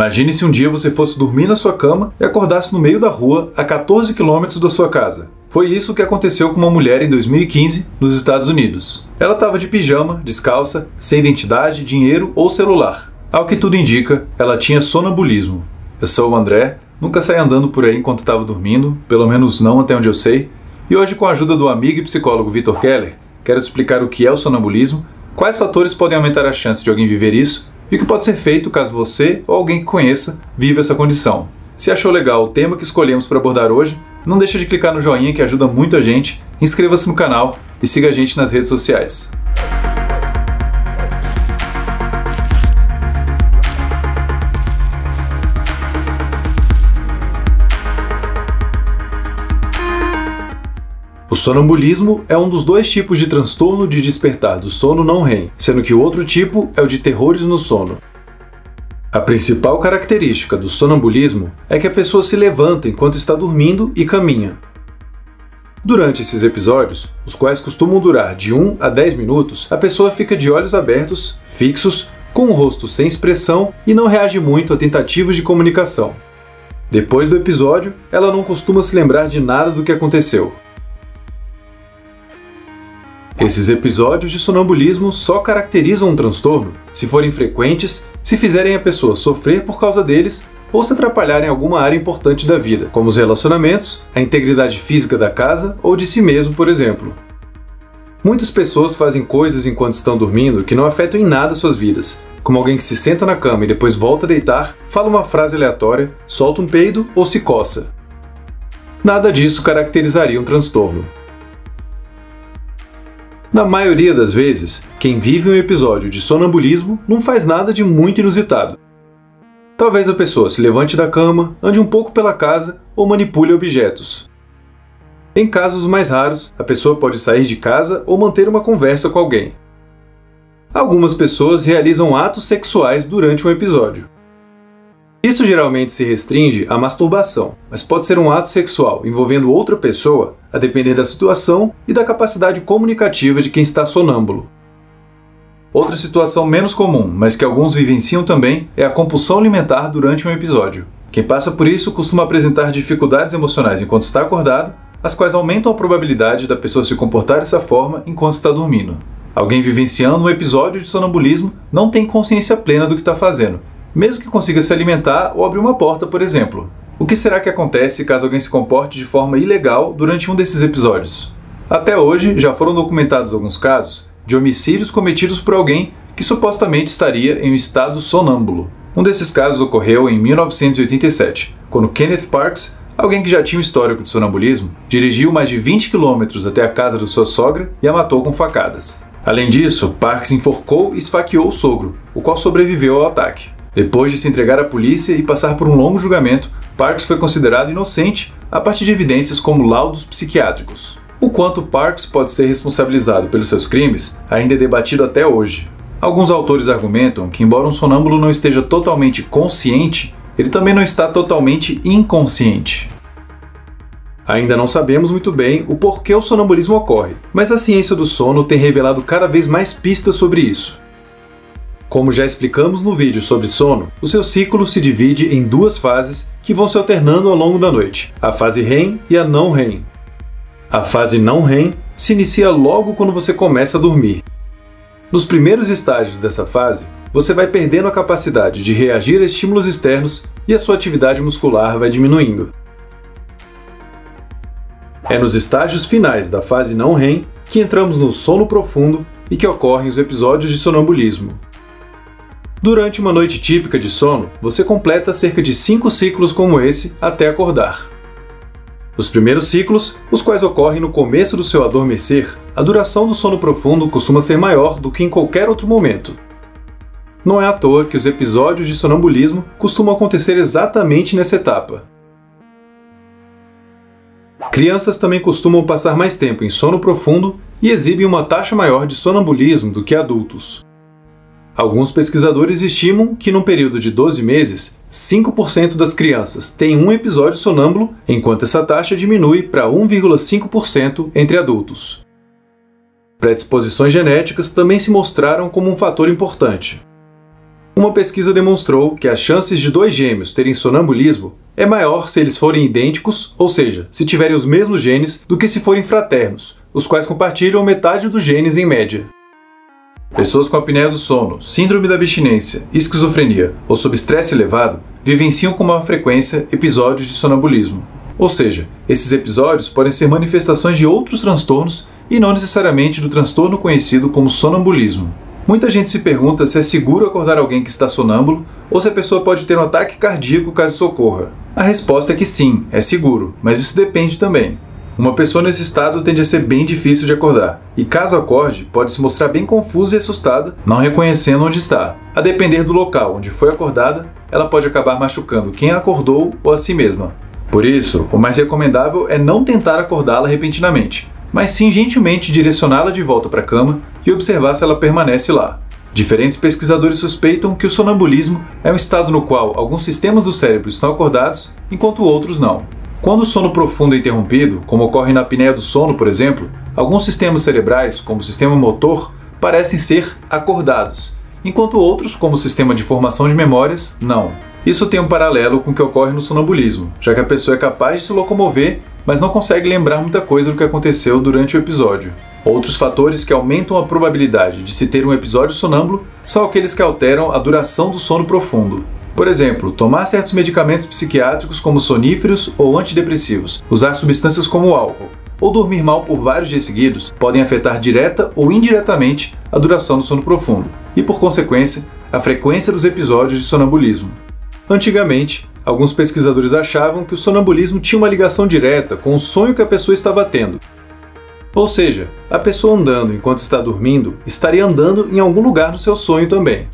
Imagine se um dia você fosse dormir na sua cama e acordasse no meio da rua, a 14 quilômetros da sua casa. Foi isso que aconteceu com uma mulher em 2015 nos Estados Unidos. Ela estava de pijama, descalça, sem identidade, dinheiro ou celular. Ao que tudo indica, ela tinha sonambulismo. Eu sou o André, nunca saí andando por aí enquanto estava dormindo, pelo menos não até onde eu sei, e hoje, com a ajuda do amigo e psicólogo Vitor Keller, quero explicar o que é o sonambulismo, quais fatores podem aumentar a chance de alguém viver isso e o que pode ser feito caso você ou alguém que conheça viva essa condição. Se achou legal o tema que escolhemos para abordar hoje, não deixe de clicar no joinha que ajuda muito a gente, inscreva-se no canal e siga a gente nas redes sociais. O sonambulismo é um dos dois tipos de transtorno de despertar do sono não REM, sendo que o outro tipo é o de terrores no sono. A principal característica do sonambulismo é que a pessoa se levanta enquanto está dormindo e caminha. Durante esses episódios, os quais costumam durar de 1 a 10 minutos, a pessoa fica de olhos abertos, fixos, com o rosto sem expressão e não reage muito a tentativas de comunicação. Depois do episódio, ela não costuma se lembrar de nada do que aconteceu. Esses episódios de sonambulismo só caracterizam um transtorno se forem frequentes, se fizerem a pessoa sofrer por causa deles ou se atrapalharem alguma área importante da vida, como os relacionamentos, a integridade física da casa ou de si mesmo, por exemplo. Muitas pessoas fazem coisas enquanto estão dormindo que não afetam em nada suas vidas, como alguém que se senta na cama e depois volta a deitar, fala uma frase aleatória, solta um peido ou se coça. Nada disso caracterizaria um transtorno. Na maioria das vezes, quem vive um episódio de sonambulismo não faz nada de muito inusitado. Talvez a pessoa se levante da cama, ande um pouco pela casa ou manipule objetos. Em casos mais raros, a pessoa pode sair de casa ou manter uma conversa com alguém. Algumas pessoas realizam atos sexuais durante um episódio. Isso geralmente se restringe à masturbação, mas pode ser um ato sexual envolvendo outra pessoa, a depender da situação e da capacidade comunicativa de quem está sonâmbulo. Outra situação menos comum, mas que alguns vivenciam também, é a compulsão alimentar durante um episódio. Quem passa por isso costuma apresentar dificuldades emocionais enquanto está acordado, as quais aumentam a probabilidade da pessoa se comportar dessa forma enquanto está dormindo. Alguém vivenciando um episódio de sonambulismo não tem consciência plena do que está fazendo mesmo que consiga se alimentar ou abrir uma porta, por exemplo. O que será que acontece caso alguém se comporte de forma ilegal durante um desses episódios? Até hoje, já foram documentados alguns casos de homicídios cometidos por alguém que supostamente estaria em um estado sonâmbulo. Um desses casos ocorreu em 1987, quando Kenneth Parks, alguém que já tinha um histórico de sonambulismo, dirigiu mais de 20 quilômetros até a casa de sua sogra e a matou com facadas. Além disso, Parks enforcou e esfaqueou o sogro, o qual sobreviveu ao ataque. Depois de se entregar à polícia e passar por um longo julgamento, Parks foi considerado inocente a partir de evidências como laudos psiquiátricos. O quanto Parks pode ser responsabilizado pelos seus crimes ainda é debatido até hoje. Alguns autores argumentam que, embora um sonâmbulo não esteja totalmente consciente, ele também não está totalmente inconsciente. Ainda não sabemos muito bem o porquê o sonambulismo ocorre, mas a ciência do sono tem revelado cada vez mais pistas sobre isso. Como já explicamos no vídeo sobre sono, o seu ciclo se divide em duas fases que vão se alternando ao longo da noite: a fase REM e a não REM. A fase não REM se inicia logo quando você começa a dormir. Nos primeiros estágios dessa fase, você vai perdendo a capacidade de reagir a estímulos externos e a sua atividade muscular vai diminuindo. É nos estágios finais da fase não REM que entramos no sono profundo e que ocorrem os episódios de sonambulismo. Durante uma noite típica de sono, você completa cerca de 5 ciclos como esse até acordar. Os primeiros ciclos, os quais ocorrem no começo do seu adormecer, a duração do sono profundo costuma ser maior do que em qualquer outro momento. Não é à toa que os episódios de sonambulismo costumam acontecer exatamente nessa etapa. Crianças também costumam passar mais tempo em sono profundo e exibem uma taxa maior de sonambulismo do que adultos. Alguns pesquisadores estimam que, num período de 12 meses, 5% das crianças têm um episódio sonâmbulo, enquanto essa taxa diminui para 1,5% entre adultos. Predisposições genéticas também se mostraram como um fator importante. Uma pesquisa demonstrou que as chances de dois gêmeos terem sonambulismo é maior se eles forem idênticos, ou seja, se tiverem os mesmos genes, do que se forem fraternos, os quais compartilham metade dos genes em média. Pessoas com apneia do sono, síndrome da abstinência, esquizofrenia ou sob estresse elevado vivenciam com maior frequência episódios de sonambulismo. Ou seja, esses episódios podem ser manifestações de outros transtornos e não necessariamente do transtorno conhecido como sonambulismo. Muita gente se pergunta se é seguro acordar alguém que está sonâmbulo ou se a pessoa pode ter um ataque cardíaco caso isso ocorra. A resposta é que sim, é seguro, mas isso depende também. Uma pessoa nesse estado tende a ser bem difícil de acordar, e caso acorde, pode se mostrar bem confusa e assustada, não reconhecendo onde está. A depender do local onde foi acordada, ela pode acabar machucando quem a acordou ou a si mesma. Por isso, o mais recomendável é não tentar acordá-la repentinamente, mas sim gentilmente direcioná-la de volta para a cama e observar se ela permanece lá. Diferentes pesquisadores suspeitam que o sonambulismo é um estado no qual alguns sistemas do cérebro estão acordados, enquanto outros não. Quando o sono profundo é interrompido, como ocorre na apneia do sono, por exemplo, alguns sistemas cerebrais, como o sistema motor, parecem ser acordados, enquanto outros, como o sistema de formação de memórias, não. Isso tem um paralelo com o que ocorre no sonambulismo, já que a pessoa é capaz de se locomover, mas não consegue lembrar muita coisa do que aconteceu durante o episódio. Outros fatores que aumentam a probabilidade de se ter um episódio sonâmbulo são aqueles que alteram a duração do sono profundo. Por exemplo, tomar certos medicamentos psiquiátricos como soníferos ou antidepressivos, usar substâncias como álcool, ou dormir mal por vários dias seguidos podem afetar direta ou indiretamente a duração do sono profundo e, por consequência, a frequência dos episódios de sonambulismo. Antigamente, alguns pesquisadores achavam que o sonambulismo tinha uma ligação direta com o sonho que a pessoa estava tendo. Ou seja, a pessoa andando enquanto está dormindo estaria andando em algum lugar no seu sonho também.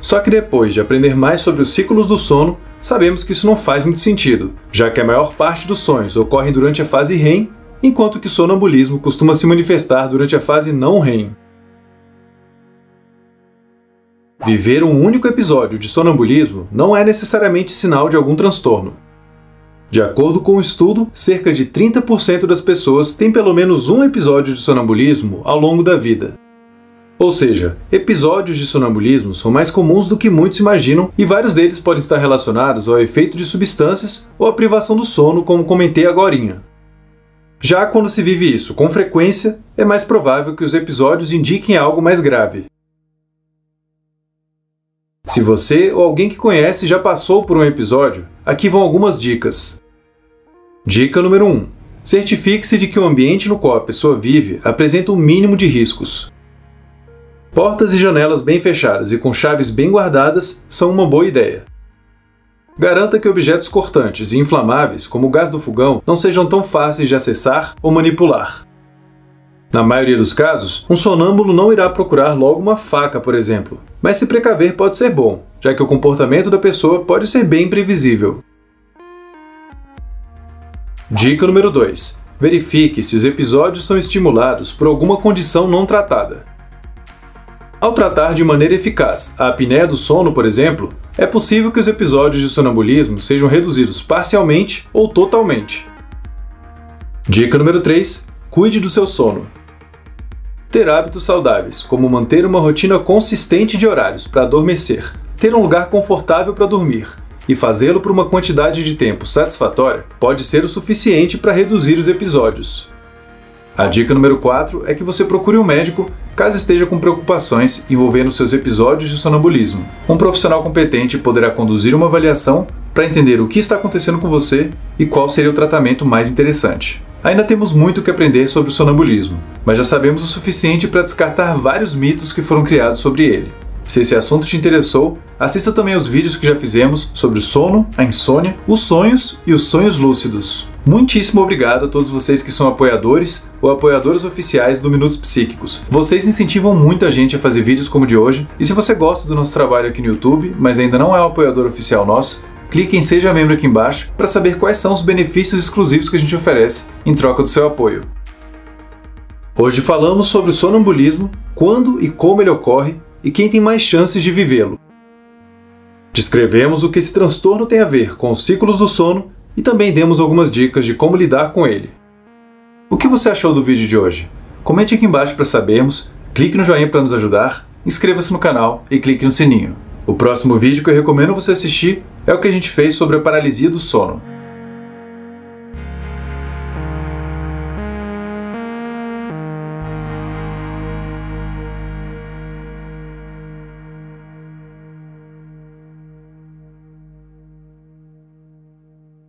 Só que depois de aprender mais sobre os ciclos do sono, sabemos que isso não faz muito sentido, já que a maior parte dos sonhos ocorrem durante a fase REM, enquanto que sonambulismo costuma se manifestar durante a fase não REM. Viver um único episódio de sonambulismo não é necessariamente sinal de algum transtorno. De acordo com o um estudo, cerca de 30% das pessoas têm pelo menos um episódio de sonambulismo ao longo da vida. Ou seja, episódios de sonambulismo são mais comuns do que muitos imaginam e vários deles podem estar relacionados ao efeito de substâncias ou à privação do sono, como comentei agora. Já quando se vive isso com frequência, é mais provável que os episódios indiquem algo mais grave. Se você ou alguém que conhece já passou por um episódio, aqui vão algumas dicas. Dica número 1. Certifique-se de que o ambiente no qual a pessoa vive apresenta o um mínimo de riscos. Portas e janelas bem fechadas e com chaves bem guardadas são uma boa ideia. Garanta que objetos cortantes e inflamáveis, como o gás do fogão, não sejam tão fáceis de acessar ou manipular. Na maioria dos casos, um sonâmbulo não irá procurar logo uma faca, por exemplo, mas se precaver pode ser bom, já que o comportamento da pessoa pode ser bem imprevisível. Dica número 2: Verifique se os episódios são estimulados por alguma condição não tratada. Ao tratar de maneira eficaz a apneia do sono, por exemplo, é possível que os episódios de sonambulismo sejam reduzidos parcialmente ou totalmente. Dica número 3: Cuide do seu sono. Ter hábitos saudáveis, como manter uma rotina consistente de horários para adormecer, ter um lugar confortável para dormir e fazê-lo por uma quantidade de tempo satisfatória, pode ser o suficiente para reduzir os episódios. A dica número 4 é que você procure um médico caso esteja com preocupações envolvendo seus episódios de sonambulismo. Um profissional competente poderá conduzir uma avaliação para entender o que está acontecendo com você e qual seria o tratamento mais interessante. Ainda temos muito que aprender sobre o sonambulismo, mas já sabemos o suficiente para descartar vários mitos que foram criados sobre ele. Se esse assunto te interessou, assista também aos vídeos que já fizemos sobre o sono, a insônia, os sonhos e os sonhos lúcidos. Muitíssimo obrigado a todos vocês que são apoiadores ou apoiadores oficiais do Minutos Psíquicos. Vocês incentivam muita gente a fazer vídeos como o de hoje, e se você gosta do nosso trabalho aqui no YouTube, mas ainda não é um apoiador oficial nosso, clique em Seja Membro aqui embaixo para saber quais são os benefícios exclusivos que a gente oferece em troca do seu apoio. Hoje falamos sobre o sonambulismo, quando e como ele ocorre e quem tem mais chances de vivê-lo. Descrevemos o que esse transtorno tem a ver com os ciclos do sono e também demos algumas dicas de como lidar com ele. O que você achou do vídeo de hoje? Comente aqui embaixo para sabermos, clique no joinha para nos ajudar, inscreva-se no canal e clique no sininho. O próximo vídeo que eu recomendo você assistir é o que a gente fez sobre a paralisia do sono.